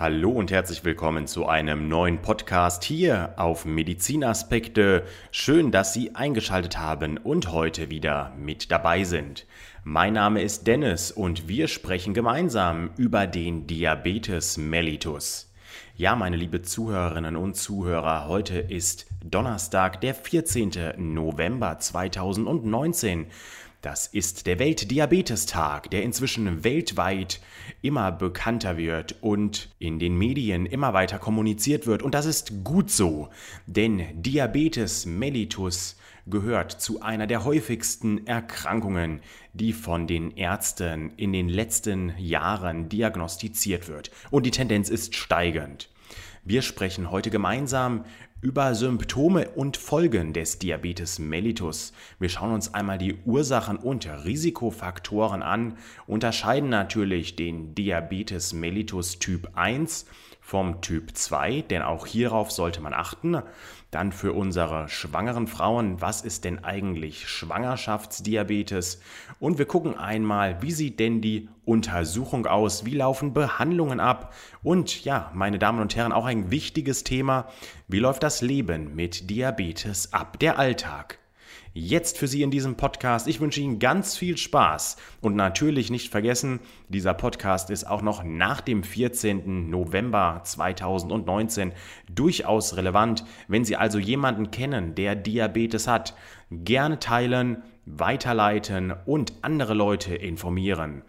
Hallo und herzlich willkommen zu einem neuen Podcast hier auf Medizinaspekte. Schön, dass Sie eingeschaltet haben und heute wieder mit dabei sind. Mein Name ist Dennis und wir sprechen gemeinsam über den Diabetes mellitus. Ja, meine liebe Zuhörerinnen und Zuhörer, heute ist Donnerstag, der 14. November 2019. Das ist der Weltdiabetestag, der inzwischen weltweit immer bekannter wird und in den Medien immer weiter kommuniziert wird. Und das ist gut so, denn Diabetes mellitus gehört zu einer der häufigsten Erkrankungen, die von den Ärzten in den letzten Jahren diagnostiziert wird. Und die Tendenz ist steigend. Wir sprechen heute gemeinsam über Symptome und Folgen des Diabetes mellitus. Wir schauen uns einmal die Ursachen und Risikofaktoren an, unterscheiden natürlich den Diabetes mellitus Typ 1 vom Typ 2, denn auch hierauf sollte man achten. Dann für unsere schwangeren Frauen, was ist denn eigentlich Schwangerschaftsdiabetes? Und wir gucken einmal, wie sieht denn die Untersuchung aus? Wie laufen Behandlungen ab? Und ja, meine Damen und Herren, auch ein wichtiges Thema, wie läuft das Leben mit Diabetes ab, der Alltag? Jetzt für Sie in diesem Podcast. Ich wünsche Ihnen ganz viel Spaß und natürlich nicht vergessen, dieser Podcast ist auch noch nach dem 14. November 2019 durchaus relevant. Wenn Sie also jemanden kennen, der Diabetes hat, gerne teilen, weiterleiten und andere Leute informieren.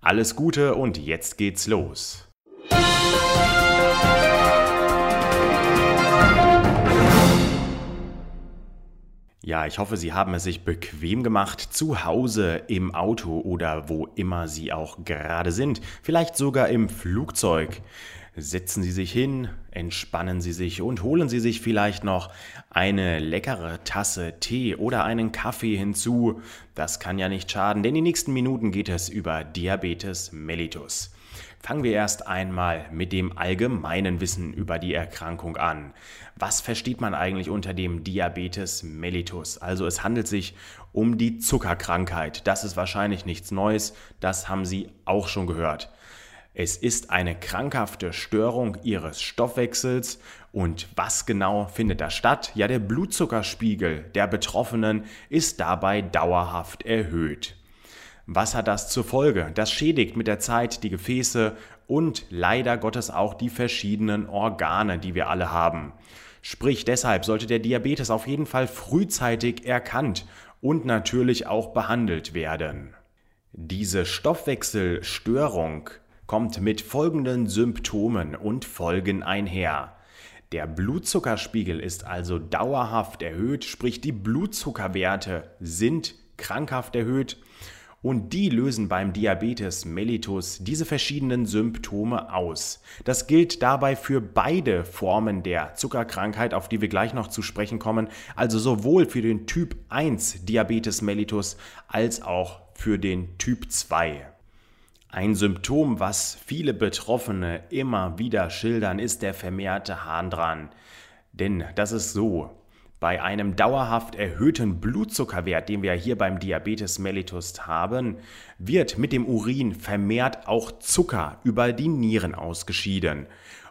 Alles Gute und jetzt geht's los. Ja, ich hoffe, Sie haben es sich bequem gemacht, zu Hause, im Auto oder wo immer Sie auch gerade sind, vielleicht sogar im Flugzeug. Setzen Sie sich hin, entspannen Sie sich und holen Sie sich vielleicht noch eine leckere Tasse Tee oder einen Kaffee hinzu. Das kann ja nicht schaden, denn die nächsten Minuten geht es über Diabetes mellitus. Fangen wir erst einmal mit dem allgemeinen Wissen über die Erkrankung an. Was versteht man eigentlich unter dem Diabetes mellitus? Also es handelt sich um die Zuckerkrankheit. Das ist wahrscheinlich nichts Neues, das haben Sie auch schon gehört. Es ist eine krankhafte Störung ihres Stoffwechsels. Und was genau findet da statt? Ja, der Blutzuckerspiegel der Betroffenen ist dabei dauerhaft erhöht. Was hat das zur Folge? Das schädigt mit der Zeit die Gefäße und leider Gottes auch die verschiedenen Organe, die wir alle haben. Sprich, deshalb sollte der Diabetes auf jeden Fall frühzeitig erkannt und natürlich auch behandelt werden. Diese Stoffwechselstörung kommt mit folgenden Symptomen und Folgen einher. Der Blutzuckerspiegel ist also dauerhaft erhöht, sprich die Blutzuckerwerte sind krankhaft erhöht und die lösen beim Diabetes mellitus diese verschiedenen Symptome aus. Das gilt dabei für beide Formen der Zuckerkrankheit, auf die wir gleich noch zu sprechen kommen, also sowohl für den Typ 1 Diabetes mellitus als auch für den Typ 2. Ein Symptom, was viele Betroffene immer wieder schildern, ist der vermehrte Harndran. Denn das ist so, bei einem dauerhaft erhöhten Blutzuckerwert, den wir hier beim Diabetes mellitus haben, wird mit dem Urin vermehrt auch Zucker über die Nieren ausgeschieden.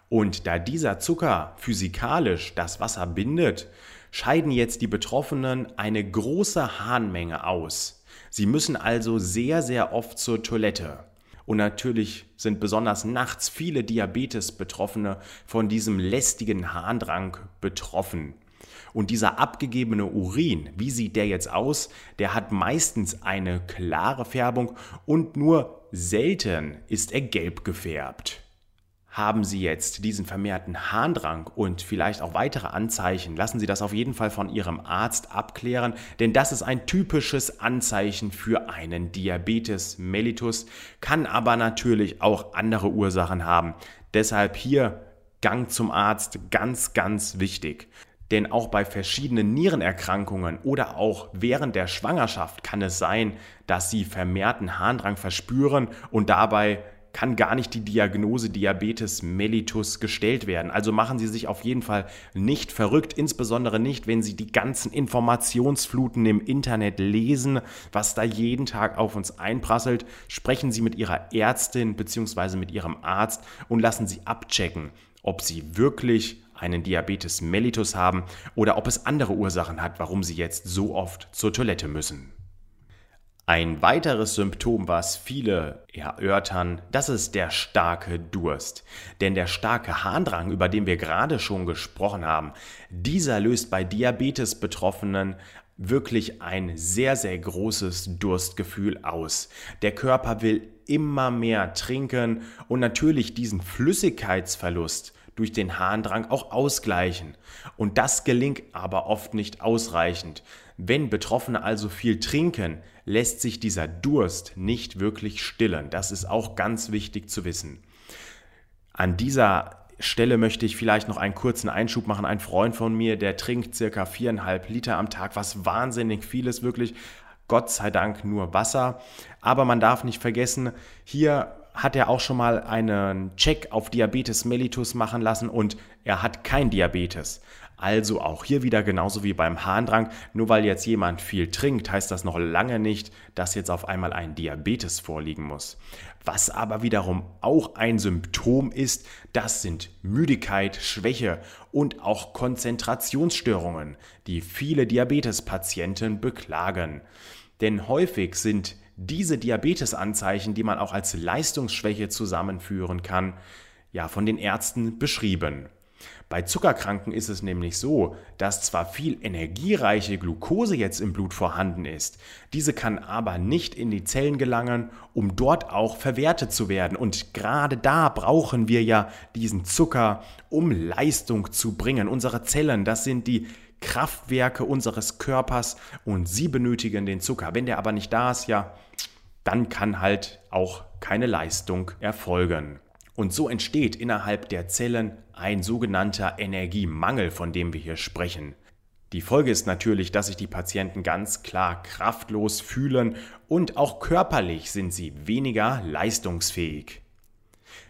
Und da dieser Zucker physikalisch das Wasser bindet, scheiden jetzt die Betroffenen eine große Harnmenge aus. Sie müssen also sehr, sehr oft zur Toilette. Und natürlich sind besonders nachts viele Diabetes-Betroffene von diesem lästigen Harndrang betroffen. Und dieser abgegebene Urin, wie sieht der jetzt aus? Der hat meistens eine klare Färbung und nur selten ist er gelb gefärbt. Haben Sie jetzt diesen vermehrten Harndrang und vielleicht auch weitere Anzeichen, lassen Sie das auf jeden Fall von Ihrem Arzt abklären, denn das ist ein typisches Anzeichen für einen Diabetes mellitus, kann aber natürlich auch andere Ursachen haben. Deshalb hier Gang zum Arzt ganz, ganz wichtig. Denn auch bei verschiedenen Nierenerkrankungen oder auch während der Schwangerschaft kann es sein, dass sie vermehrten Harndrang verspüren und dabei kann gar nicht die Diagnose Diabetes mellitus gestellt werden. Also machen Sie sich auf jeden Fall nicht verrückt, insbesondere nicht, wenn Sie die ganzen Informationsfluten im Internet lesen, was da jeden Tag auf uns einprasselt. Sprechen Sie mit Ihrer Ärztin bzw. mit Ihrem Arzt und lassen Sie abchecken, ob Sie wirklich einen Diabetes mellitus haben oder ob es andere Ursachen hat, warum Sie jetzt so oft zur Toilette müssen. Ein weiteres Symptom, was viele erörtern, das ist der starke Durst. Denn der starke Harndrang, über den wir gerade schon gesprochen haben, dieser löst bei Diabetes-Betroffenen wirklich ein sehr, sehr großes Durstgefühl aus. Der Körper will immer mehr trinken und natürlich diesen Flüssigkeitsverlust durch den Harndrang auch ausgleichen. Und das gelingt aber oft nicht ausreichend. Wenn Betroffene also viel trinken, lässt sich dieser Durst nicht wirklich stillen. Das ist auch ganz wichtig zu wissen. An dieser Stelle möchte ich vielleicht noch einen kurzen Einschub machen. Ein Freund von mir, der trinkt circa viereinhalb Liter am Tag, was wahnsinnig viel ist, wirklich. Gott sei Dank nur Wasser. Aber man darf nicht vergessen, hier hat er auch schon mal einen Check auf Diabetes mellitus machen lassen und er hat kein Diabetes. Also auch hier wieder genauso wie beim Harndrang, nur weil jetzt jemand viel trinkt, heißt das noch lange nicht, dass jetzt auf einmal ein Diabetes vorliegen muss. Was aber wiederum auch ein Symptom ist, das sind Müdigkeit, Schwäche und auch Konzentrationsstörungen, die viele Diabetespatienten beklagen. Denn häufig sind diese Diabetesanzeichen, die man auch als Leistungsschwäche zusammenführen kann, ja von den Ärzten beschrieben. Bei Zuckerkranken ist es nämlich so, dass zwar viel energiereiche Glucose jetzt im Blut vorhanden ist, diese kann aber nicht in die Zellen gelangen, um dort auch verwertet zu werden. Und gerade da brauchen wir ja diesen Zucker, um Leistung zu bringen. Unsere Zellen, das sind die Kraftwerke unseres Körpers und sie benötigen den Zucker. Wenn der aber nicht da ist, ja, dann kann halt auch keine Leistung erfolgen. Und so entsteht innerhalb der Zellen ein sogenannter Energiemangel, von dem wir hier sprechen. Die Folge ist natürlich, dass sich die Patienten ganz klar kraftlos fühlen und auch körperlich sind sie weniger leistungsfähig.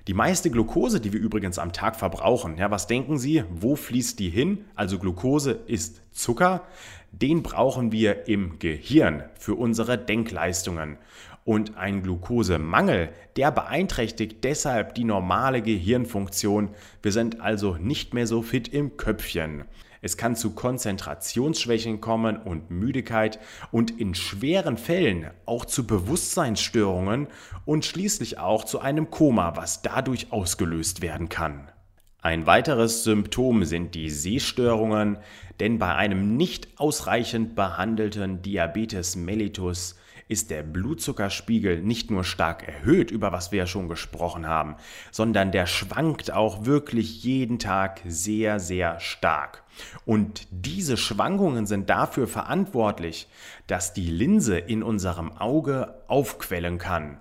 Die meiste Glucose, die wir übrigens am Tag verbrauchen, ja, was denken Sie, wo fließt die hin? Also Glucose ist Zucker, den brauchen wir im Gehirn für unsere Denkleistungen. Und ein Glukosemangel, der beeinträchtigt deshalb die normale Gehirnfunktion. Wir sind also nicht mehr so fit im Köpfchen. Es kann zu Konzentrationsschwächen kommen und Müdigkeit und in schweren Fällen auch zu Bewusstseinsstörungen und schließlich auch zu einem Koma, was dadurch ausgelöst werden kann. Ein weiteres Symptom sind die Sehstörungen, denn bei einem nicht ausreichend behandelten Diabetes mellitus ist der Blutzuckerspiegel nicht nur stark erhöht, über was wir ja schon gesprochen haben, sondern der schwankt auch wirklich jeden Tag sehr, sehr stark. Und diese Schwankungen sind dafür verantwortlich, dass die Linse in unserem Auge aufquellen kann.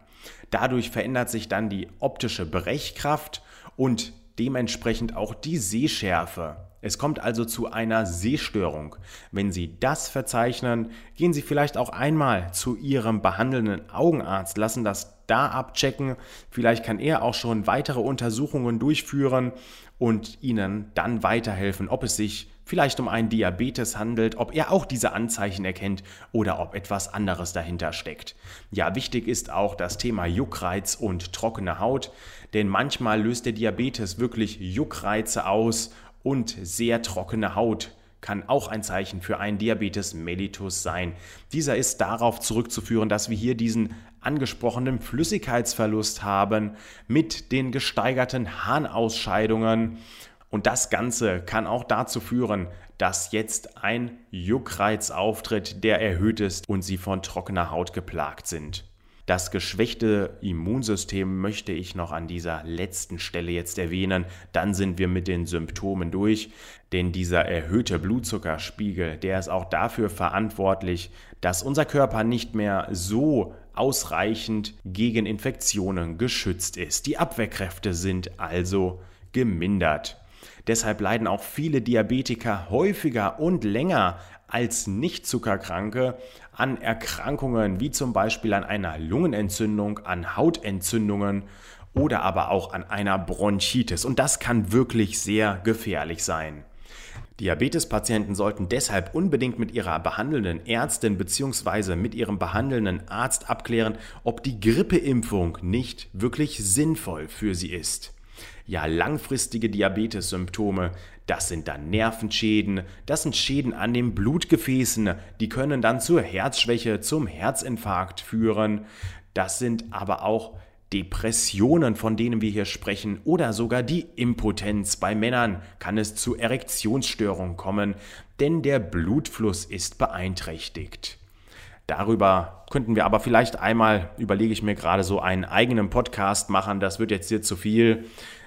Dadurch verändert sich dann die optische Brechkraft und dementsprechend auch die Sehschärfe. Es kommt also zu einer Sehstörung. Wenn Sie das verzeichnen, gehen Sie vielleicht auch einmal zu Ihrem behandelnden Augenarzt, lassen das da abchecken. Vielleicht kann er auch schon weitere Untersuchungen durchführen und Ihnen dann weiterhelfen, ob es sich vielleicht um einen Diabetes handelt, ob er auch diese Anzeichen erkennt oder ob etwas anderes dahinter steckt. Ja, wichtig ist auch das Thema Juckreiz und trockene Haut, denn manchmal löst der Diabetes wirklich Juckreize aus und sehr trockene Haut kann auch ein Zeichen für einen Diabetes mellitus sein. Dieser ist darauf zurückzuführen, dass wir hier diesen angesprochenen Flüssigkeitsverlust haben mit den gesteigerten Harnausscheidungen. Und das Ganze kann auch dazu führen, dass jetzt ein Juckreiz auftritt, der erhöht ist und sie von trockener Haut geplagt sind. Das geschwächte Immunsystem möchte ich noch an dieser letzten Stelle jetzt erwähnen. Dann sind wir mit den Symptomen durch. Denn dieser erhöhte Blutzuckerspiegel, der ist auch dafür verantwortlich, dass unser Körper nicht mehr so ausreichend gegen Infektionen geschützt ist. Die Abwehrkräfte sind also gemindert. Deshalb leiden auch viele Diabetiker häufiger und länger als Nicht-Zuckerkranke an Erkrankungen wie zum Beispiel an einer Lungenentzündung, an Hautentzündungen oder aber auch an einer Bronchitis. Und das kann wirklich sehr gefährlich sein. Diabetespatienten sollten deshalb unbedingt mit ihrer behandelnden Ärztin bzw. mit ihrem behandelnden Arzt abklären, ob die Grippeimpfung nicht wirklich sinnvoll für sie ist. Ja, langfristige Diabetessymptome, das sind dann Nervenschäden, das sind Schäden an den Blutgefäßen, die können dann zur Herzschwäche, zum Herzinfarkt führen. Das sind aber auch Depressionen, von denen wir hier sprechen, oder sogar die Impotenz. Bei Männern kann es zu Erektionsstörungen kommen, denn der Blutfluss ist beeinträchtigt. Darüber könnten wir aber vielleicht einmal, überlege ich mir gerade, so einen eigenen Podcast machen. Das wird jetzt hier zu viel.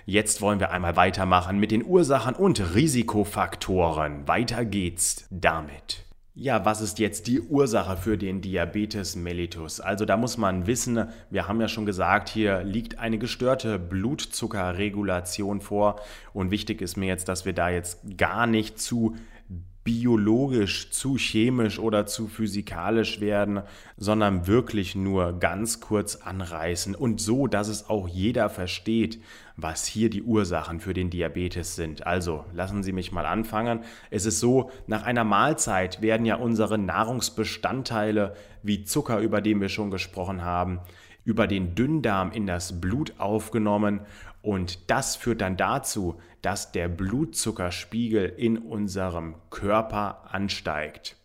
Jetzt wollen wir einmal weitermachen mit den Ursachen und Risikofaktoren. Weiter geht's damit. Ja, was ist jetzt die Ursache für den Diabetes mellitus? Also da muss man wissen, wir haben ja schon gesagt, hier liegt eine gestörte Blutzuckerregulation vor und wichtig ist mir jetzt, dass wir da jetzt gar nicht zu biologisch, zu chemisch oder zu physikalisch werden, sondern wirklich nur ganz kurz anreißen und so, dass es auch jeder versteht, was hier die Ursachen für den Diabetes sind. Also lassen Sie mich mal anfangen. Es ist so, nach einer Mahlzeit werden ja unsere Nahrungsbestandteile wie Zucker, über den wir schon gesprochen haben, über den Dünndarm in das Blut aufgenommen und das führt dann dazu, dass der Blutzuckerspiegel in unserem Körper ansteigt.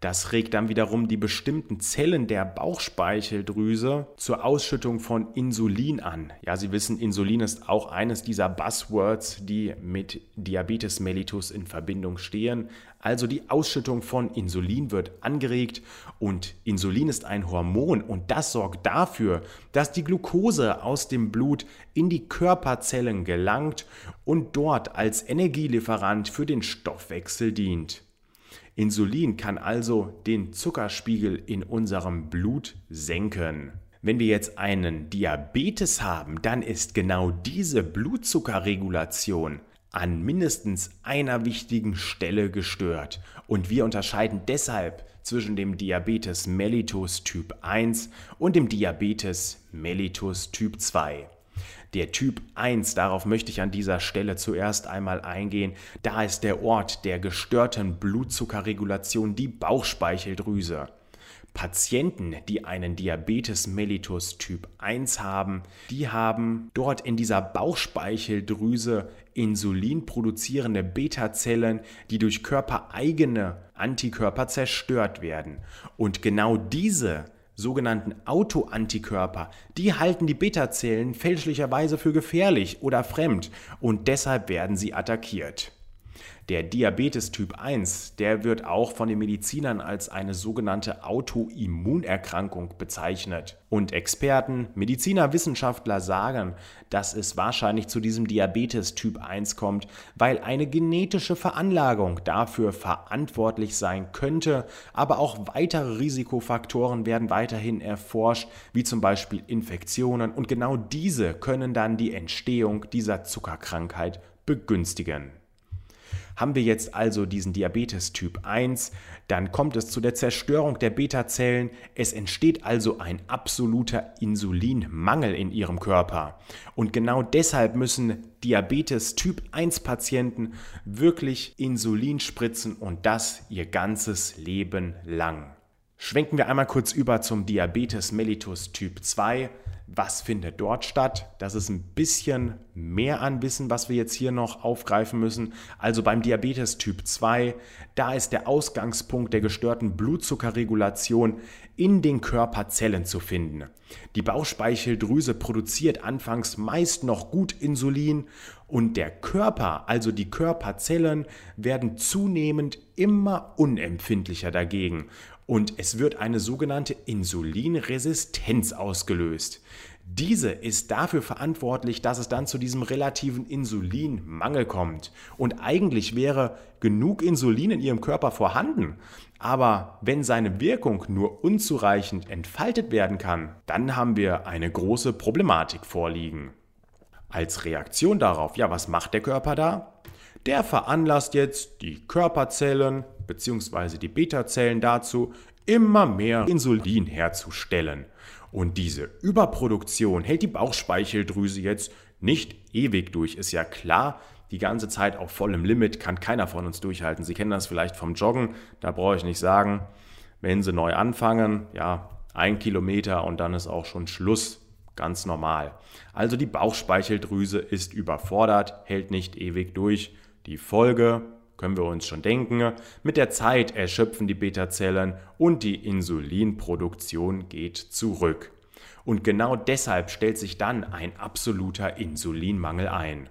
Das regt dann wiederum die bestimmten Zellen der Bauchspeicheldrüse zur Ausschüttung von Insulin an. Ja, Sie wissen, Insulin ist auch eines dieser Buzzwords, die mit Diabetes mellitus in Verbindung stehen. Also die Ausschüttung von Insulin wird angeregt und Insulin ist ein Hormon und das sorgt dafür, dass die Glucose aus dem Blut in die Körperzellen gelangt und dort als Energielieferant für den Stoffwechsel dient. Insulin kann also den Zuckerspiegel in unserem Blut senken. Wenn wir jetzt einen Diabetes haben, dann ist genau diese Blutzuckerregulation an mindestens einer wichtigen Stelle gestört. Und wir unterscheiden deshalb zwischen dem Diabetes mellitus Typ 1 und dem Diabetes mellitus Typ 2. Der Typ 1, darauf möchte ich an dieser Stelle zuerst einmal eingehen, da ist der Ort der gestörten Blutzuckerregulation die Bauchspeicheldrüse. Patienten, die einen Diabetes mellitus Typ 1 haben, die haben dort in dieser Bauchspeicheldrüse insulinproduzierende Beta-Zellen, die durch körpereigene Antikörper zerstört werden. Und genau diese sogenannten Autoantikörper, die halten die Beta-Zellen fälschlicherweise für gefährlich oder fremd und deshalb werden sie attackiert. Der Diabetes Typ 1, der wird auch von den Medizinern als eine sogenannte Autoimmunerkrankung bezeichnet. Und Experten, Mediziner, Wissenschaftler sagen, dass es wahrscheinlich zu diesem Diabetes Typ 1 kommt, weil eine genetische Veranlagung dafür verantwortlich sein könnte, aber auch weitere Risikofaktoren werden weiterhin erforscht, wie zum Beispiel Infektionen und genau diese können dann die Entstehung dieser Zuckerkrankheit begünstigen. Haben wir jetzt also diesen Diabetes Typ 1, dann kommt es zu der Zerstörung der Beta-Zellen. Es entsteht also ein absoluter Insulinmangel in ihrem Körper. Und genau deshalb müssen Diabetes Typ 1 Patienten wirklich Insulin spritzen und das ihr ganzes Leben lang. Schwenken wir einmal kurz über zum Diabetes mellitus Typ 2. Was findet dort statt? Das ist ein bisschen mehr an Wissen, was wir jetzt hier noch aufgreifen müssen. Also beim Diabetes Typ 2, da ist der Ausgangspunkt der gestörten Blutzuckerregulation in den Körperzellen zu finden. Die Bauchspeicheldrüse produziert anfangs meist noch gut Insulin und der Körper, also die Körperzellen, werden zunehmend immer unempfindlicher dagegen und es wird eine sogenannte Insulinresistenz ausgelöst. Diese ist dafür verantwortlich, dass es dann zu diesem relativen Insulinmangel kommt. Und eigentlich wäre genug Insulin in Ihrem Körper vorhanden. Aber wenn seine Wirkung nur unzureichend entfaltet werden kann, dann haben wir eine große Problematik vorliegen. Als Reaktion darauf, ja, was macht der Körper da? Der veranlasst jetzt die Körperzellen bzw. die Beta-Zellen dazu, immer mehr Insulin herzustellen. Und diese Überproduktion hält die Bauchspeicheldrüse jetzt nicht ewig durch, ist ja klar. Die ganze Zeit auf vollem Limit kann keiner von uns durchhalten. Sie kennen das vielleicht vom Joggen, da brauche ich nicht sagen, wenn Sie neu anfangen, ja, ein Kilometer und dann ist auch schon Schluss. Ganz normal. Also die Bauchspeicheldrüse ist überfordert, hält nicht ewig durch. Die Folge können wir uns schon denken. Mit der Zeit erschöpfen die Beta-Zellen und die Insulinproduktion geht zurück. Und genau deshalb stellt sich dann ein absoluter Insulinmangel ein.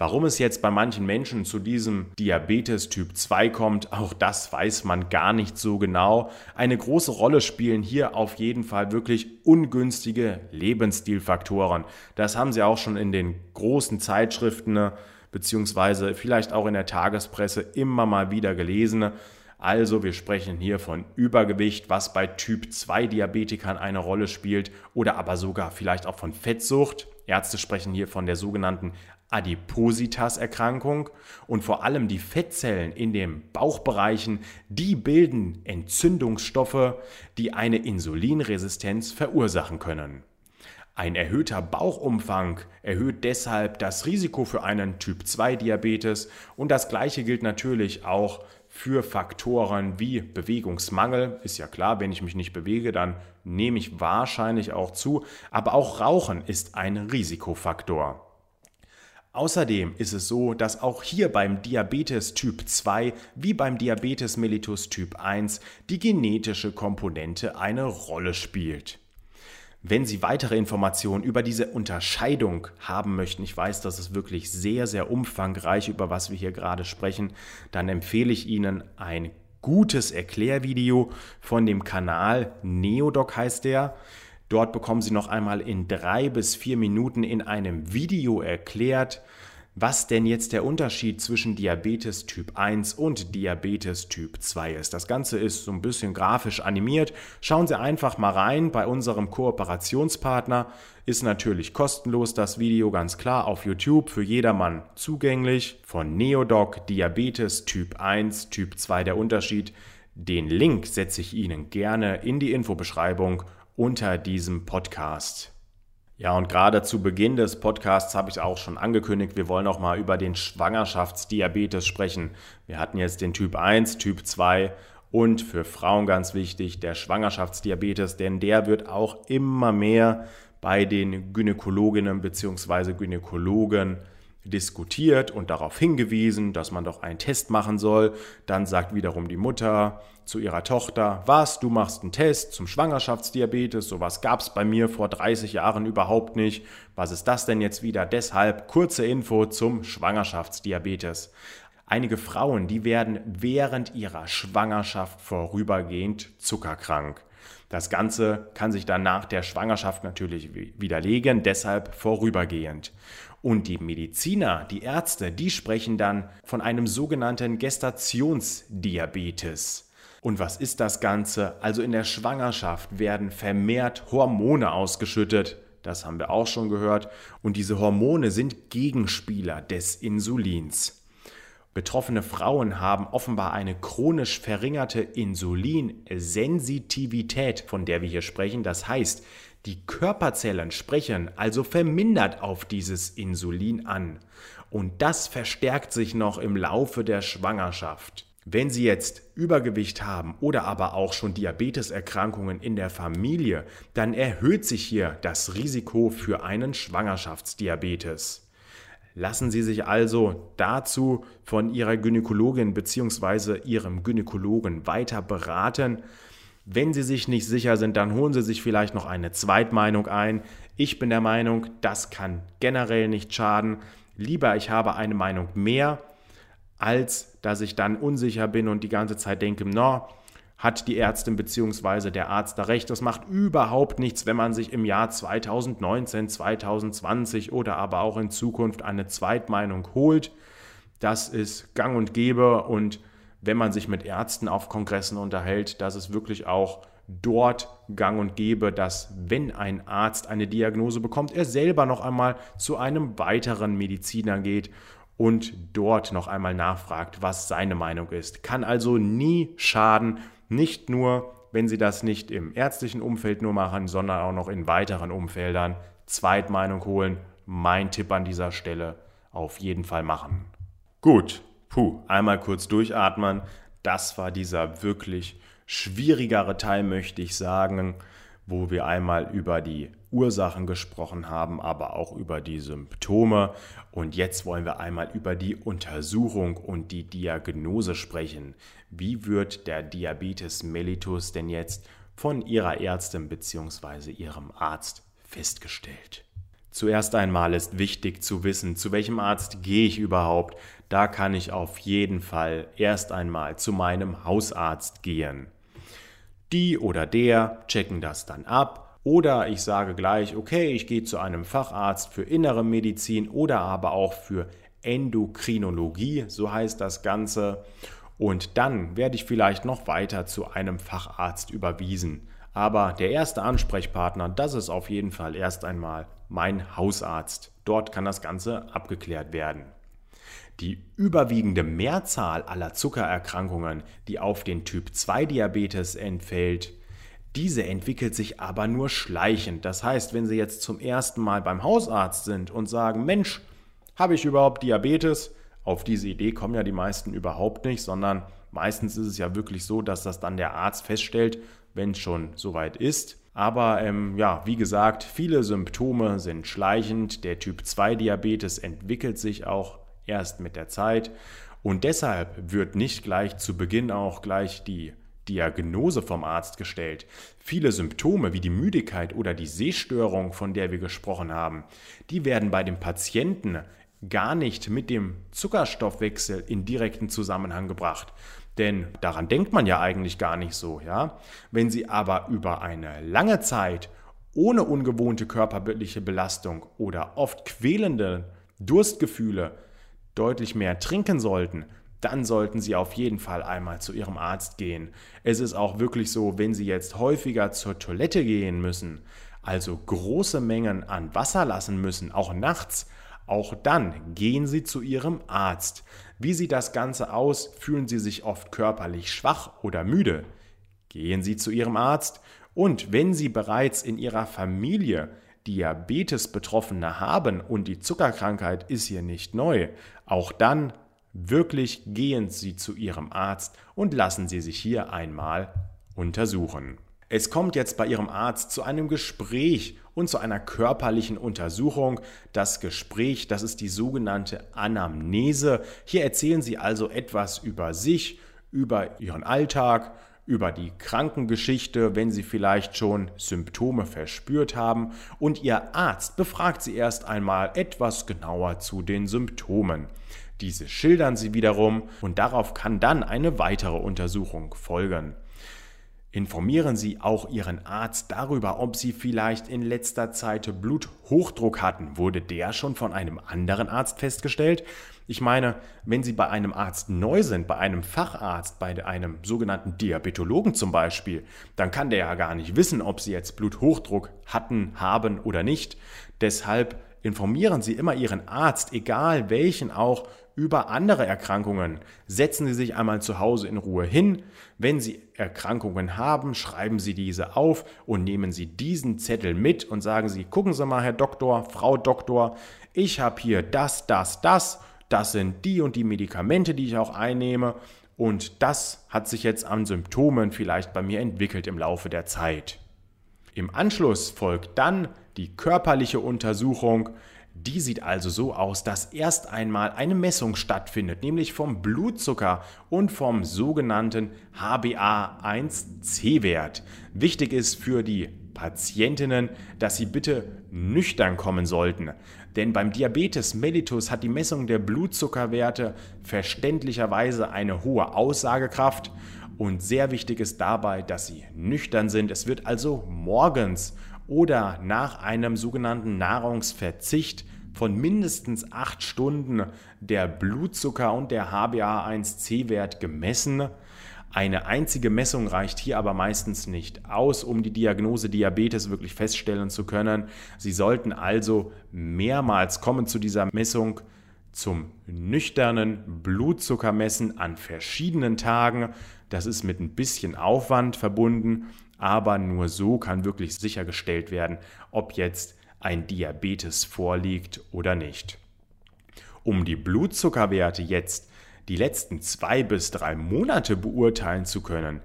Warum es jetzt bei manchen Menschen zu diesem Diabetes Typ 2 kommt, auch das weiß man gar nicht so genau. Eine große Rolle spielen hier auf jeden Fall wirklich ungünstige Lebensstilfaktoren. Das haben Sie auch schon in den großen Zeitschriften ne, beziehungsweise vielleicht auch in der Tagespresse immer mal wieder gelesen. Also wir sprechen hier von Übergewicht, was bei Typ 2 Diabetikern eine Rolle spielt oder aber sogar vielleicht auch von Fettsucht. Ärzte sprechen hier von der sogenannten Adipositas-Erkrankung und vor allem die Fettzellen in den Bauchbereichen, die bilden Entzündungsstoffe, die eine Insulinresistenz verursachen können. Ein erhöhter Bauchumfang erhöht deshalb das Risiko für einen Typ-2-Diabetes und das gleiche gilt natürlich auch für Faktoren wie Bewegungsmangel. Ist ja klar, wenn ich mich nicht bewege, dann nehme ich wahrscheinlich auch zu, aber auch Rauchen ist ein Risikofaktor. Außerdem ist es so, dass auch hier beim Diabetes Typ 2 wie beim Diabetes mellitus Typ 1 die genetische Komponente eine Rolle spielt. Wenn Sie weitere Informationen über diese Unterscheidung haben möchten, ich weiß, das ist wirklich sehr, sehr umfangreich, über was wir hier gerade sprechen, dann empfehle ich Ihnen ein gutes Erklärvideo von dem Kanal Neodoc heißt der. Dort bekommen Sie noch einmal in drei bis vier Minuten in einem Video erklärt, was denn jetzt der Unterschied zwischen Diabetes Typ 1 und Diabetes Typ 2 ist. Das Ganze ist so ein bisschen grafisch animiert. Schauen Sie einfach mal rein. Bei unserem Kooperationspartner ist natürlich kostenlos das Video ganz klar auf YouTube für jedermann zugänglich. Von Neodoc Diabetes Typ 1, Typ 2 der Unterschied. Den Link setze ich Ihnen gerne in die Infobeschreibung unter diesem Podcast. Ja, und gerade zu Beginn des Podcasts habe ich auch schon angekündigt, wir wollen auch mal über den Schwangerschaftsdiabetes sprechen. Wir hatten jetzt den Typ 1, Typ 2 und für Frauen ganz wichtig der Schwangerschaftsdiabetes, denn der wird auch immer mehr bei den Gynäkologinnen bzw. Gynäkologen diskutiert und darauf hingewiesen, dass man doch einen Test machen soll. Dann sagt wiederum die Mutter zu ihrer Tochter, was, du machst einen Test zum Schwangerschaftsdiabetes, sowas gab es bei mir vor 30 Jahren überhaupt nicht. Was ist das denn jetzt wieder? Deshalb kurze Info zum Schwangerschaftsdiabetes. Einige Frauen, die werden während ihrer Schwangerschaft vorübergehend zuckerkrank. Das Ganze kann sich dann nach der Schwangerschaft natürlich widerlegen, deshalb vorübergehend. Und die Mediziner, die Ärzte, die sprechen dann von einem sogenannten Gestationsdiabetes. Und was ist das Ganze? Also in der Schwangerschaft werden vermehrt Hormone ausgeschüttet. Das haben wir auch schon gehört. Und diese Hormone sind Gegenspieler des Insulins. Betroffene Frauen haben offenbar eine chronisch verringerte Insulinsensitivität, von der wir hier sprechen. Das heißt, die Körperzellen sprechen also vermindert auf dieses Insulin an. Und das verstärkt sich noch im Laufe der Schwangerschaft. Wenn Sie jetzt Übergewicht haben oder aber auch schon Diabeteserkrankungen in der Familie, dann erhöht sich hier das Risiko für einen Schwangerschaftsdiabetes. Lassen Sie sich also dazu von Ihrer Gynäkologin bzw. Ihrem Gynäkologen weiter beraten. Wenn Sie sich nicht sicher sind, dann holen Sie sich vielleicht noch eine Zweitmeinung ein. Ich bin der Meinung, das kann generell nicht schaden. Lieber ich habe eine Meinung mehr, als dass ich dann unsicher bin und die ganze Zeit denke, no, hat die Ärztin bzw. der Arzt da recht. Das macht überhaupt nichts, wenn man sich im Jahr 2019, 2020 oder aber auch in Zukunft eine Zweitmeinung holt. Das ist gang und gäbe und wenn man sich mit Ärzten auf Kongressen unterhält, dass es wirklich auch dort gang und gäbe, dass wenn ein Arzt eine Diagnose bekommt, er selber noch einmal zu einem weiteren Mediziner geht und dort noch einmal nachfragt, was seine Meinung ist. Kann also nie schaden, nicht nur wenn Sie das nicht im ärztlichen Umfeld nur machen, sondern auch noch in weiteren Umfeldern, Zweitmeinung holen. Mein Tipp an dieser Stelle, auf jeden Fall machen. Gut, puh, einmal kurz durchatmen. Das war dieser wirklich schwierigere Teil, möchte ich sagen, wo wir einmal über die Ursachen gesprochen haben, aber auch über die Symptome. Und jetzt wollen wir einmal über die Untersuchung und die Diagnose sprechen. Wie wird der Diabetes mellitus denn jetzt von Ihrer Ärztin bzw. Ihrem Arzt festgestellt? Zuerst einmal ist wichtig zu wissen, zu welchem Arzt gehe ich überhaupt. Da kann ich auf jeden Fall erst einmal zu meinem Hausarzt gehen. Die oder der checken das dann ab. Oder ich sage gleich, okay, ich gehe zu einem Facharzt für innere Medizin oder aber auch für Endokrinologie, so heißt das Ganze. Und dann werde ich vielleicht noch weiter zu einem Facharzt überwiesen. Aber der erste Ansprechpartner, das ist auf jeden Fall erst einmal mein Hausarzt. Dort kann das Ganze abgeklärt werden. Die überwiegende Mehrzahl aller Zuckererkrankungen, die auf den Typ-2-Diabetes entfällt, diese entwickelt sich aber nur schleichend. Das heißt, wenn Sie jetzt zum ersten Mal beim Hausarzt sind und sagen, Mensch, habe ich überhaupt Diabetes? Auf diese Idee kommen ja die meisten überhaupt nicht, sondern meistens ist es ja wirklich so, dass das dann der Arzt feststellt, wenn es schon soweit ist. Aber ähm, ja, wie gesagt, viele Symptome sind schleichend. Der Typ-2-Diabetes entwickelt sich auch erst mit der Zeit. Und deshalb wird nicht gleich zu Beginn auch gleich die Diagnose vom Arzt gestellt. Viele Symptome wie die Müdigkeit oder die Sehstörung, von der wir gesprochen haben, die werden bei dem Patienten gar nicht mit dem Zuckerstoffwechsel in direkten Zusammenhang gebracht. Denn daran denkt man ja eigentlich gar nicht so, ja? Wenn Sie aber über eine lange Zeit ohne ungewohnte körperliche Belastung oder oft quälende Durstgefühle deutlich mehr trinken sollten, dann sollten Sie auf jeden Fall einmal zu Ihrem Arzt gehen. Es ist auch wirklich so, wenn Sie jetzt häufiger zur Toilette gehen müssen, also große Mengen an Wasser lassen müssen, auch nachts, auch dann gehen Sie zu Ihrem Arzt. Wie sieht das Ganze aus? Fühlen Sie sich oft körperlich schwach oder müde? Gehen Sie zu Ihrem Arzt. Und wenn Sie bereits in Ihrer Familie Diabetes-Betroffene haben und die Zuckerkrankheit ist hier nicht neu, auch dann wirklich gehen Sie zu Ihrem Arzt und lassen Sie sich hier einmal untersuchen. Es kommt jetzt bei Ihrem Arzt zu einem Gespräch und zu einer körperlichen Untersuchung. Das Gespräch, das ist die sogenannte Anamnese. Hier erzählen Sie also etwas über sich, über Ihren Alltag, über die Krankengeschichte, wenn Sie vielleicht schon Symptome verspürt haben. Und Ihr Arzt befragt Sie erst einmal etwas genauer zu den Symptomen. Diese schildern Sie wiederum und darauf kann dann eine weitere Untersuchung folgen. Informieren Sie auch Ihren Arzt darüber, ob Sie vielleicht in letzter Zeit Bluthochdruck hatten. Wurde der schon von einem anderen Arzt festgestellt? Ich meine, wenn Sie bei einem Arzt neu sind, bei einem Facharzt, bei einem sogenannten Diabetologen zum Beispiel, dann kann der ja gar nicht wissen, ob Sie jetzt Bluthochdruck hatten, haben oder nicht. Deshalb informieren Sie immer Ihren Arzt, egal welchen auch, über andere Erkrankungen. Setzen Sie sich einmal zu Hause in Ruhe hin. Wenn Sie Erkrankungen haben, schreiben Sie diese auf und nehmen Sie diesen Zettel mit und sagen Sie, gucken Sie mal, Herr Doktor, Frau Doktor, ich habe hier das, das, das, das sind die und die Medikamente, die ich auch einnehme und das hat sich jetzt an Symptomen vielleicht bei mir entwickelt im Laufe der Zeit. Im Anschluss folgt dann die körperliche Untersuchung, die sieht also so aus, dass erst einmal eine Messung stattfindet, nämlich vom Blutzucker und vom sogenannten HbA1c-Wert. Wichtig ist für die Patientinnen, dass sie bitte nüchtern kommen sollten. Denn beim Diabetes mellitus hat die Messung der Blutzuckerwerte verständlicherweise eine hohe Aussagekraft und sehr wichtig ist dabei, dass sie nüchtern sind. Es wird also morgens oder nach einem sogenannten Nahrungsverzicht von mindestens acht Stunden der Blutzucker und der HbA1c-Wert gemessen. Eine einzige Messung reicht hier aber meistens nicht aus, um die Diagnose Diabetes wirklich feststellen zu können. Sie sollten also mehrmals kommen zu dieser Messung zum nüchternen Blutzuckermessen an verschiedenen Tagen. Das ist mit ein bisschen Aufwand verbunden, aber nur so kann wirklich sichergestellt werden, ob jetzt ein Diabetes vorliegt oder nicht. Um die Blutzuckerwerte jetzt die letzten zwei bis drei Monate beurteilen zu können,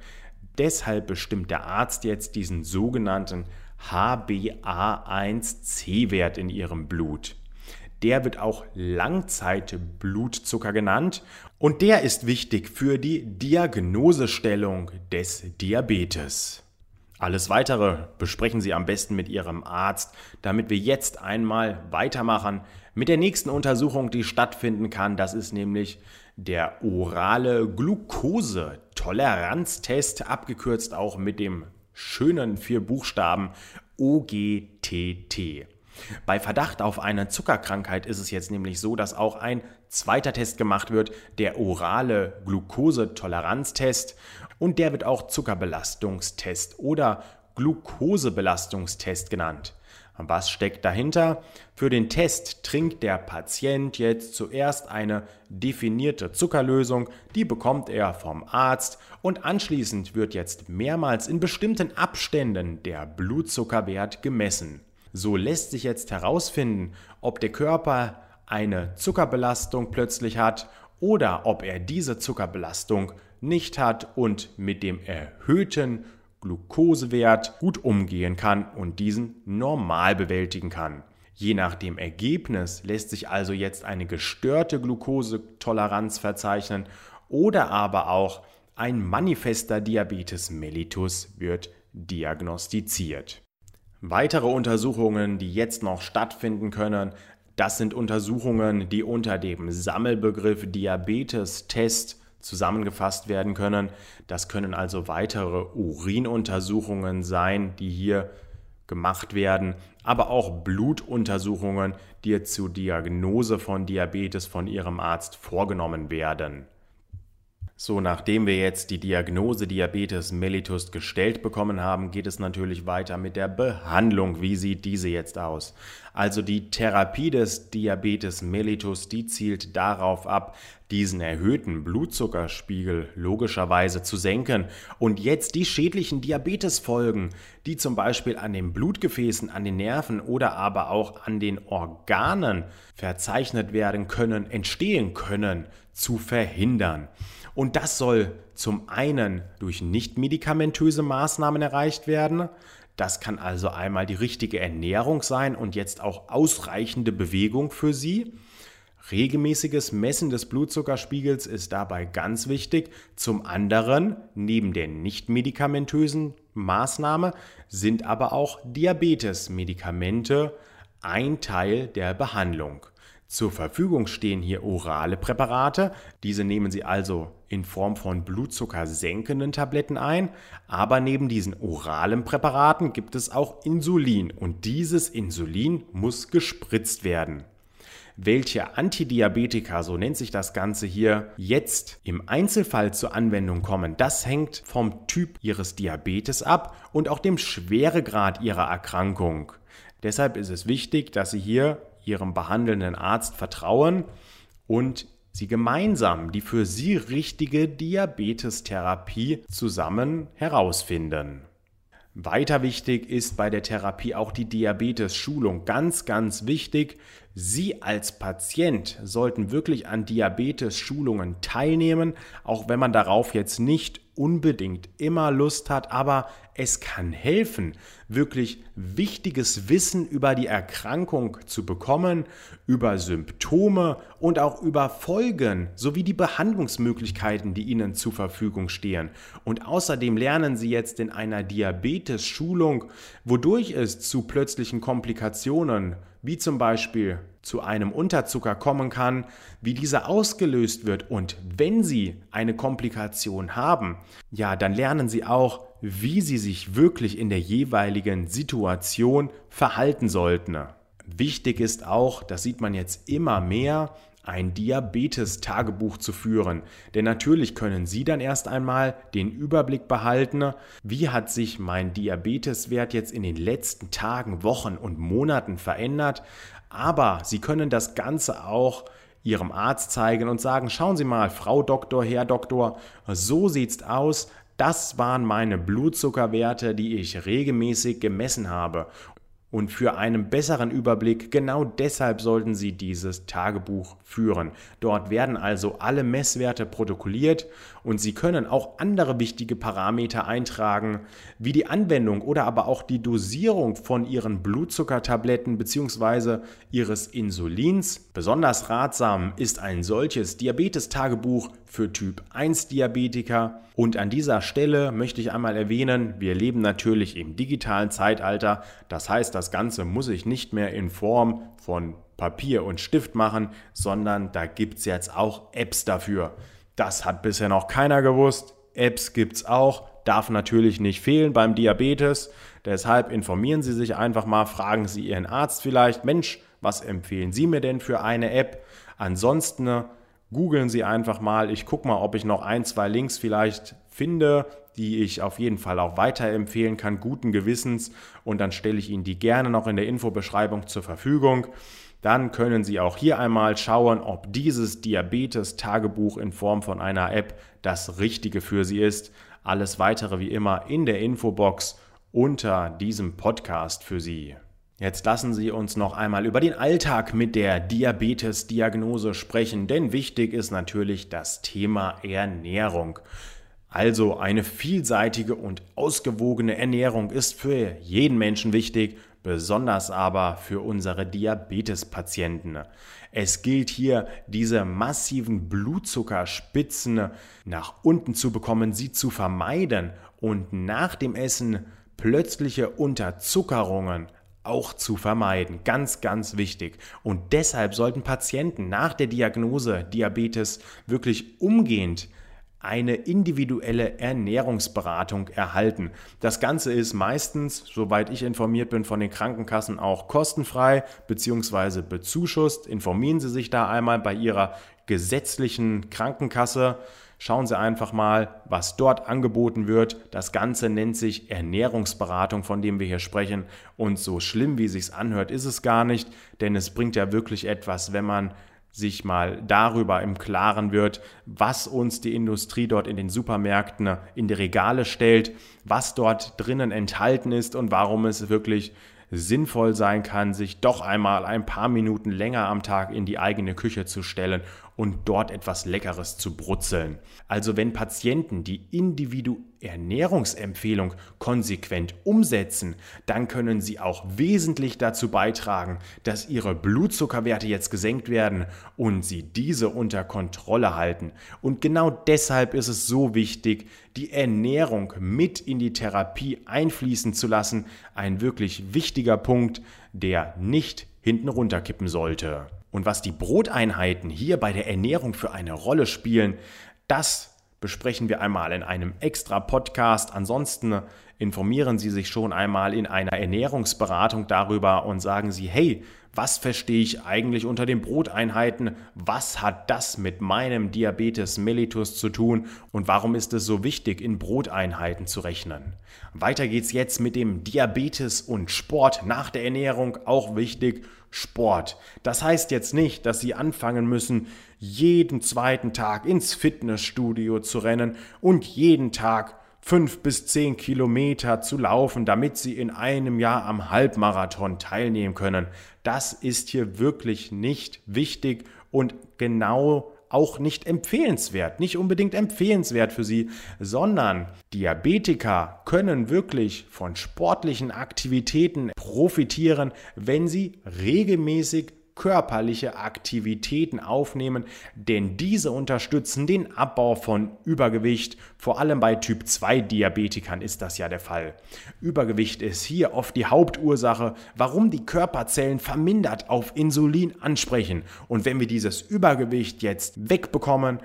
deshalb bestimmt der Arzt jetzt diesen sogenannten HbA1c-Wert in ihrem Blut. Der wird auch Langzeitblutzucker genannt und der ist wichtig für die Diagnosestellung des Diabetes. Alles weitere besprechen Sie am besten mit Ihrem Arzt, damit wir jetzt einmal weitermachen mit der nächsten Untersuchung, die stattfinden kann. Das ist nämlich der orale Glukosetoleranztest, abgekürzt auch mit dem schönen vier Buchstaben OGTT. Bei Verdacht auf eine Zuckerkrankheit ist es jetzt nämlich so, dass auch ein zweiter Test gemacht wird, der orale Glukosetoleranztest und der wird auch Zuckerbelastungstest oder Glukosebelastungstest genannt. Was steckt dahinter? Für den Test trinkt der Patient jetzt zuerst eine definierte Zuckerlösung, die bekommt er vom Arzt und anschließend wird jetzt mehrmals in bestimmten Abständen der Blutzuckerwert gemessen. So lässt sich jetzt herausfinden, ob der Körper eine Zuckerbelastung plötzlich hat oder ob er diese Zuckerbelastung nicht hat und mit dem erhöhten Glukosewert gut umgehen kann und diesen normal bewältigen kann. Je nach dem Ergebnis lässt sich also jetzt eine gestörte Glukosetoleranz verzeichnen oder aber auch ein manifester Diabetes mellitus wird diagnostiziert. Weitere Untersuchungen, die jetzt noch stattfinden können, das sind Untersuchungen, die unter dem Sammelbegriff Diabetes-Test zusammengefasst werden können. Das können also weitere Urinuntersuchungen sein, die hier gemacht werden, aber auch Blutuntersuchungen, die zur Diagnose von Diabetes von Ihrem Arzt vorgenommen werden. So, nachdem wir jetzt die Diagnose Diabetes mellitus gestellt bekommen haben, geht es natürlich weiter mit der Behandlung. Wie sieht diese jetzt aus? Also die Therapie des Diabetes mellitus, die zielt darauf ab, diesen erhöhten Blutzuckerspiegel logischerweise zu senken und jetzt die schädlichen Diabetesfolgen, die zum Beispiel an den Blutgefäßen, an den Nerven oder aber auch an den Organen verzeichnet werden können, entstehen können, zu verhindern. Und das soll zum einen durch nichtmedikamentöse Maßnahmen erreicht werden. Das kann also einmal die richtige Ernährung sein und jetzt auch ausreichende Bewegung für Sie. Regelmäßiges Messen des Blutzuckerspiegels ist dabei ganz wichtig. Zum anderen, neben der nichtmedikamentösen Maßnahme, sind aber auch Diabetesmedikamente ein Teil der Behandlung. Zur Verfügung stehen hier orale Präparate. Diese nehmen Sie also in Form von blutzuckersenkenden Tabletten ein. Aber neben diesen oralen Präparaten gibt es auch Insulin und dieses Insulin muss gespritzt werden. Welche Antidiabetika, so nennt sich das Ganze hier, jetzt im Einzelfall zur Anwendung kommen, das hängt vom Typ Ihres Diabetes ab und auch dem Schweregrad Ihrer Erkrankung. Deshalb ist es wichtig, dass Sie hier ihrem behandelnden Arzt vertrauen und sie gemeinsam die für sie richtige Diabetestherapie zusammen herausfinden. Weiter wichtig ist bei der Therapie auch die Diabetes-Schulung. Ganz, ganz wichtig. Sie als Patient sollten wirklich an Diabetes-Schulungen teilnehmen, auch wenn man darauf jetzt nicht unbedingt immer Lust hat, aber es kann helfen, wirklich wichtiges Wissen über die Erkrankung zu bekommen, über Symptome und auch über Folgen sowie die Behandlungsmöglichkeiten, die Ihnen zur Verfügung stehen. Und außerdem lernen Sie jetzt in einer Diabetes-Schulung, wodurch es zu plötzlichen Komplikationen wie zum Beispiel zu einem Unterzucker kommen kann, wie dieser ausgelöst wird und wenn Sie eine Komplikation haben, ja, dann lernen Sie auch, wie Sie sich wirklich in der jeweiligen Situation verhalten sollten. Wichtig ist auch, das sieht man jetzt immer mehr, ein Diabetes-Tagebuch zu führen. Denn natürlich können Sie dann erst einmal den Überblick behalten, wie hat sich mein Diabeteswert jetzt in den letzten Tagen, Wochen und Monaten verändert. Aber Sie können das Ganze auch Ihrem Arzt zeigen und sagen, schauen Sie mal, Frau Doktor, Herr Doktor, so sieht's aus. Das waren meine Blutzuckerwerte, die ich regelmäßig gemessen habe. Und für einen besseren Überblick, genau deshalb sollten Sie dieses Tagebuch führen. Dort werden also alle Messwerte protokolliert und Sie können auch andere wichtige Parameter eintragen, wie die Anwendung oder aber auch die Dosierung von Ihren Blutzuckertabletten bzw. Ihres Insulins. Besonders ratsam ist ein solches Diabetes-Tagebuch für Typ 1 Diabetiker. Und an dieser Stelle möchte ich einmal erwähnen, wir leben natürlich im digitalen Zeitalter. Das heißt, das Ganze muss ich nicht mehr in Form von Papier und Stift machen, sondern da gibt es jetzt auch Apps dafür. Das hat bisher noch keiner gewusst. Apps gibt es auch, darf natürlich nicht fehlen beim Diabetes. Deshalb informieren Sie sich einfach mal, fragen Sie Ihren Arzt vielleicht, Mensch, was empfehlen Sie mir denn für eine App? Ansonsten googeln Sie einfach mal. Ich gucke mal, ob ich noch ein, zwei Links vielleicht finde, die ich auf jeden Fall auch weiterempfehlen kann, guten Gewissens. Und dann stelle ich Ihnen die gerne noch in der Infobeschreibung zur Verfügung dann können Sie auch hier einmal schauen, ob dieses Diabetes-Tagebuch in Form von einer App das Richtige für Sie ist. Alles weitere wie immer in der Infobox unter diesem Podcast für Sie. Jetzt lassen Sie uns noch einmal über den Alltag mit der Diabetes-Diagnose sprechen, denn wichtig ist natürlich das Thema Ernährung. Also eine vielseitige und ausgewogene Ernährung ist für jeden Menschen wichtig besonders aber für unsere Diabetespatienten. Es gilt hier, diese massiven Blutzuckerspitzen nach unten zu bekommen, sie zu vermeiden und nach dem Essen plötzliche Unterzuckerungen auch zu vermeiden. Ganz, ganz wichtig. Und deshalb sollten Patienten nach der Diagnose Diabetes wirklich umgehend eine individuelle Ernährungsberatung erhalten. Das Ganze ist meistens, soweit ich informiert bin, von den Krankenkassen auch kostenfrei bzw. bezuschusst. Informieren Sie sich da einmal bei Ihrer gesetzlichen Krankenkasse. Schauen Sie einfach mal, was dort angeboten wird. Das Ganze nennt sich Ernährungsberatung, von dem wir hier sprechen. Und so schlimm, wie sich's anhört, ist es gar nicht, denn es bringt ja wirklich etwas, wenn man sich mal darüber im Klaren wird, was uns die Industrie dort in den Supermärkten in die Regale stellt, was dort drinnen enthalten ist und warum es wirklich sinnvoll sein kann, sich doch einmal ein paar Minuten länger am Tag in die eigene Küche zu stellen und dort etwas Leckeres zu brutzeln. Also wenn Patienten die individuelle Ernährungsempfehlung konsequent umsetzen, dann können sie auch wesentlich dazu beitragen, dass ihre Blutzuckerwerte jetzt gesenkt werden und sie diese unter Kontrolle halten. Und genau deshalb ist es so wichtig, die Ernährung mit in die Therapie einfließen zu lassen. Ein wirklich wichtiger Punkt, der nicht hinten runterkippen sollte. Und was die Broteinheiten hier bei der Ernährung für eine Rolle spielen, das besprechen wir einmal in einem extra Podcast. Ansonsten informieren Sie sich schon einmal in einer Ernährungsberatung darüber und sagen Sie, hey, was verstehe ich eigentlich unter den Broteinheiten? Was hat das mit meinem Diabetes mellitus zu tun? Und warum ist es so wichtig, in Broteinheiten zu rechnen? Weiter geht's jetzt mit dem Diabetes und Sport nach der Ernährung. Auch wichtig, Sport. Das heißt jetzt nicht, dass Sie anfangen müssen, jeden zweiten Tag ins Fitnessstudio zu rennen und jeden Tag fünf bis zehn Kilometer zu laufen, damit sie in einem Jahr am Halbmarathon teilnehmen können. Das ist hier wirklich nicht wichtig und genau auch nicht empfehlenswert, nicht unbedingt empfehlenswert für sie, sondern Diabetiker können wirklich von sportlichen Aktivitäten profitieren, wenn sie regelmäßig körperliche Aktivitäten aufnehmen, denn diese unterstützen den Abbau von Übergewicht. Vor allem bei Typ 2 Diabetikern ist das ja der Fall. Übergewicht ist hier oft die Hauptursache, warum die Körperzellen vermindert auf Insulin ansprechen. Und wenn wir dieses Übergewicht jetzt wegbekommen,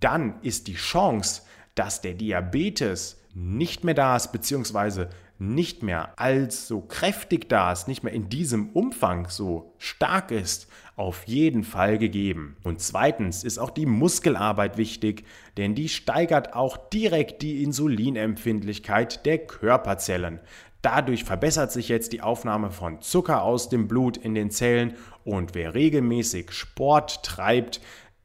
dann ist die Chance, dass der Diabetes nicht mehr da ist, beziehungsweise nicht mehr allzu kräftig da ist, nicht mehr in diesem Umfang so stark ist, auf jeden Fall gegeben. Und zweitens ist auch die Muskelarbeit wichtig, denn die steigert auch direkt die Insulinempfindlichkeit der Körperzellen. Dadurch verbessert sich jetzt die Aufnahme von Zucker aus dem Blut in den Zellen und wer regelmäßig Sport treibt,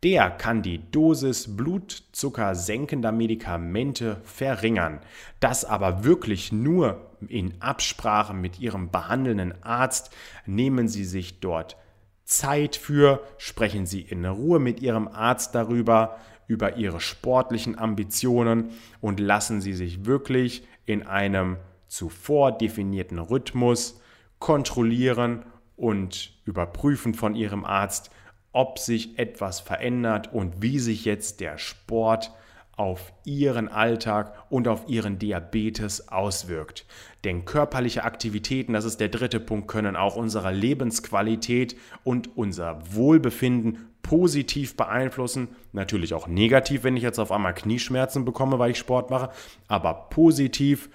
der kann die Dosis Blutzucker senkender Medikamente verringern. Das aber wirklich nur in Absprache mit Ihrem behandelnden Arzt. Nehmen Sie sich dort Zeit für, sprechen Sie in Ruhe mit Ihrem Arzt darüber, über Ihre sportlichen Ambitionen und lassen Sie sich wirklich in einem zuvor definierten Rhythmus kontrollieren und überprüfen von Ihrem Arzt, ob sich etwas verändert und wie sich jetzt der Sport auf Ihren Alltag und auf Ihren Diabetes auswirkt. Denn körperliche Aktivitäten, das ist der dritte Punkt, können auch unsere Lebensqualität und unser Wohlbefinden positiv beeinflussen. Natürlich auch negativ, wenn ich jetzt auf einmal Knieschmerzen bekomme, weil ich Sport mache, aber positiv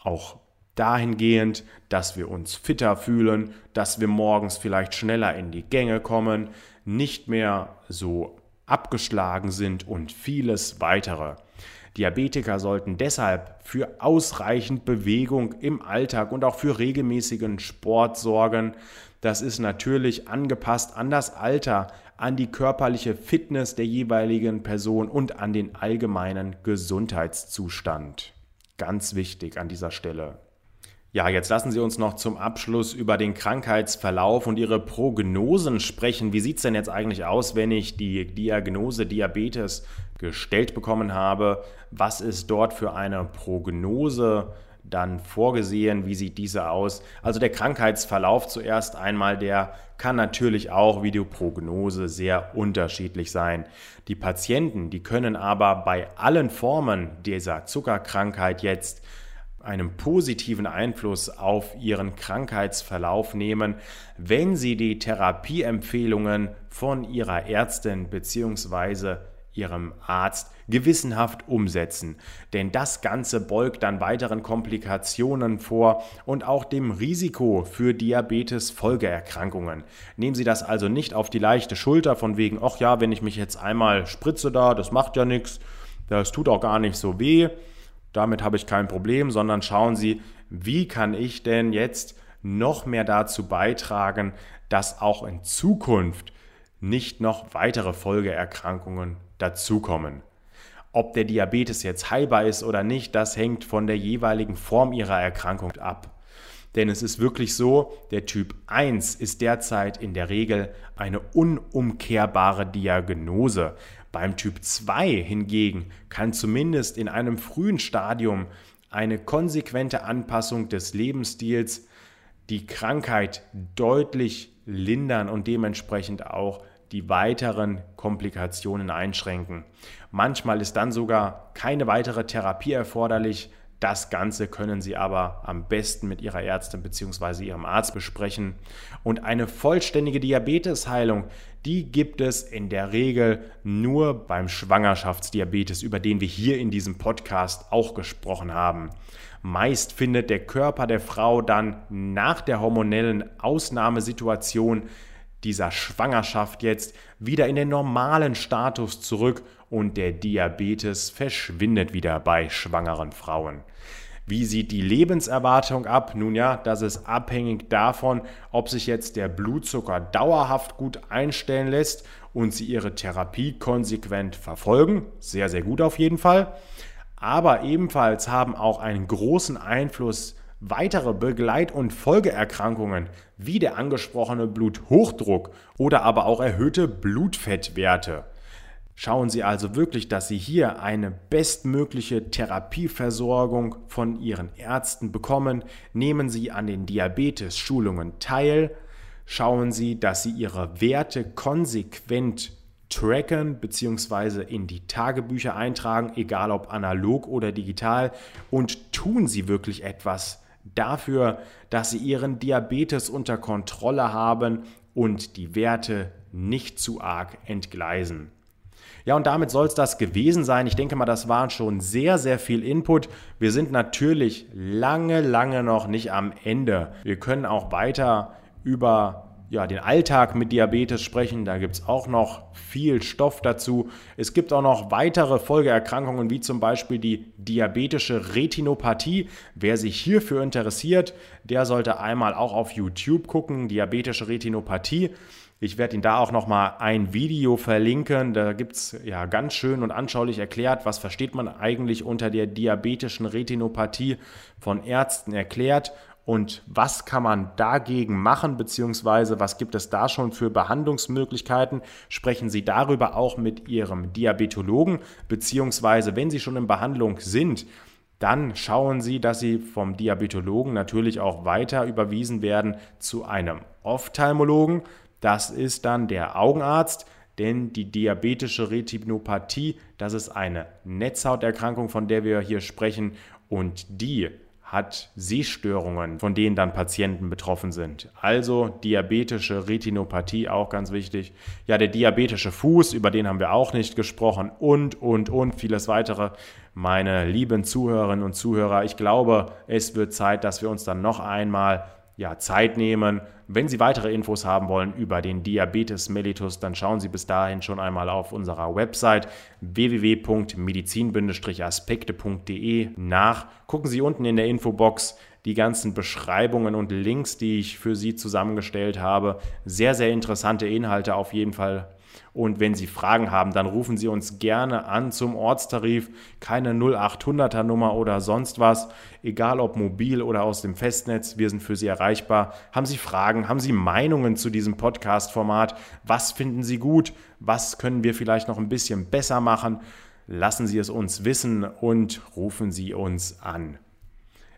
auch dahingehend, dass wir uns fitter fühlen, dass wir morgens vielleicht schneller in die Gänge kommen, nicht mehr so abgeschlagen sind und vieles weitere. Diabetiker sollten deshalb für ausreichend Bewegung im Alltag und auch für regelmäßigen Sport sorgen. Das ist natürlich angepasst an das Alter, an die körperliche Fitness der jeweiligen Person und an den allgemeinen Gesundheitszustand. Ganz wichtig an dieser Stelle. Ja, jetzt lassen Sie uns noch zum Abschluss über den Krankheitsverlauf und Ihre Prognosen sprechen. Wie sieht es denn jetzt eigentlich aus, wenn ich die Diagnose Diabetes gestellt bekommen habe? Was ist dort für eine Prognose dann vorgesehen? Wie sieht diese aus? Also der Krankheitsverlauf zuerst einmal, der kann natürlich auch wie die Prognose sehr unterschiedlich sein. Die Patienten, die können aber bei allen Formen dieser Zuckerkrankheit jetzt einen positiven Einfluss auf ihren Krankheitsverlauf nehmen, wenn sie die Therapieempfehlungen von ihrer Ärztin bzw. ihrem Arzt gewissenhaft umsetzen. Denn das Ganze beugt dann weiteren Komplikationen vor und auch dem Risiko für Diabetes-Folgeerkrankungen. Nehmen Sie das also nicht auf die leichte Schulter von wegen, ach ja, wenn ich mich jetzt einmal spritze da, das macht ja nichts, das tut auch gar nicht so weh damit habe ich kein Problem, sondern schauen Sie, wie kann ich denn jetzt noch mehr dazu beitragen, dass auch in Zukunft nicht noch weitere Folgeerkrankungen dazukommen. Ob der Diabetes jetzt heilbar ist oder nicht, das hängt von der jeweiligen Form ihrer Erkrankung ab. Denn es ist wirklich so, der Typ 1 ist derzeit in der Regel eine unumkehrbare Diagnose. Beim Typ 2 hingegen kann zumindest in einem frühen Stadium eine konsequente Anpassung des Lebensstils die Krankheit deutlich lindern und dementsprechend auch die weiteren Komplikationen einschränken. Manchmal ist dann sogar keine weitere Therapie erforderlich, das Ganze können Sie aber am besten mit Ihrer Ärztin bzw. Ihrem Arzt besprechen. Und eine vollständige Diabetesheilung, die gibt es in der Regel nur beim Schwangerschaftsdiabetes, über den wir hier in diesem Podcast auch gesprochen haben. Meist findet der Körper der Frau dann nach der hormonellen Ausnahmesituation dieser Schwangerschaft jetzt wieder in den normalen Status zurück und der Diabetes verschwindet wieder bei schwangeren Frauen. Wie sieht die Lebenserwartung ab? Nun ja, das ist abhängig davon, ob sich jetzt der Blutzucker dauerhaft gut einstellen lässt und Sie Ihre Therapie konsequent verfolgen. Sehr, sehr gut auf jeden Fall. Aber ebenfalls haben auch einen großen Einfluss weitere Begleit- und Folgeerkrankungen wie der angesprochene Bluthochdruck oder aber auch erhöhte Blutfettwerte. Schauen Sie also wirklich, dass Sie hier eine bestmögliche Therapieversorgung von Ihren Ärzten bekommen. Nehmen Sie an den Diabetes-Schulungen teil. Schauen Sie, dass Sie Ihre Werte konsequent tracken bzw. in die Tagebücher eintragen, egal ob analog oder digital. Und tun Sie wirklich etwas dafür, dass Sie Ihren Diabetes unter Kontrolle haben und die Werte nicht zu arg entgleisen. Ja, und damit soll es das gewesen sein. Ich denke mal, das waren schon sehr, sehr viel Input. Wir sind natürlich lange, lange noch nicht am Ende. Wir können auch weiter über ja, den Alltag mit Diabetes sprechen. Da gibt es auch noch viel Stoff dazu. Es gibt auch noch weitere Folgeerkrankungen, wie zum Beispiel die diabetische Retinopathie. Wer sich hierfür interessiert, der sollte einmal auch auf YouTube gucken, diabetische Retinopathie. Ich werde Ihnen da auch nochmal ein Video verlinken. Da gibt es ja ganz schön und anschaulich erklärt, was versteht man eigentlich unter der diabetischen Retinopathie von Ärzten erklärt und was kann man dagegen machen, beziehungsweise was gibt es da schon für Behandlungsmöglichkeiten? Sprechen Sie darüber auch mit Ihrem Diabetologen, beziehungsweise wenn Sie schon in Behandlung sind, dann schauen Sie, dass Sie vom Diabetologen natürlich auch weiter überwiesen werden zu einem Ophthalmologen. Das ist dann der Augenarzt, denn die diabetische Retinopathie, das ist eine Netzhauterkrankung, von der wir hier sprechen und die hat Sehstörungen, von denen dann Patienten betroffen sind. Also diabetische Retinopathie, auch ganz wichtig. Ja, der diabetische Fuß, über den haben wir auch nicht gesprochen und, und, und vieles weitere. Meine lieben Zuhörerinnen und Zuhörer, ich glaube, es wird Zeit, dass wir uns dann noch einmal ja, Zeit nehmen. Wenn Sie weitere Infos haben wollen über den Diabetes mellitus, dann schauen Sie bis dahin schon einmal auf unserer Website www.medizin-aspekte.de nach. Gucken Sie unten in der Infobox die ganzen Beschreibungen und Links, die ich für Sie zusammengestellt habe. Sehr, sehr interessante Inhalte auf jeden Fall und wenn Sie Fragen haben, dann rufen Sie uns gerne an zum Ortstarif. Keine 0800er Nummer oder sonst was. Egal ob mobil oder aus dem Festnetz, wir sind für Sie erreichbar. Haben Sie Fragen? Haben Sie Meinungen zu diesem Podcast-Format? Was finden Sie gut? Was können wir vielleicht noch ein bisschen besser machen? Lassen Sie es uns wissen und rufen Sie uns an.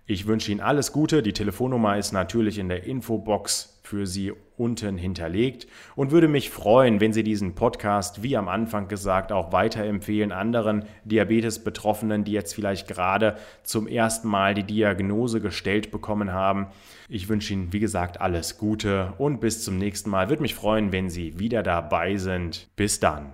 Ich wünsche Ihnen alles Gute. Die Telefonnummer ist natürlich in der Infobox für Sie unten hinterlegt und würde mich freuen, wenn Sie diesen Podcast, wie am Anfang gesagt, auch weiterempfehlen anderen Diabetes-Betroffenen, die jetzt vielleicht gerade zum ersten Mal die Diagnose gestellt bekommen haben. Ich wünsche Ihnen, wie gesagt, alles Gute und bis zum nächsten Mal. Würde mich freuen, wenn Sie wieder dabei sind. Bis dann.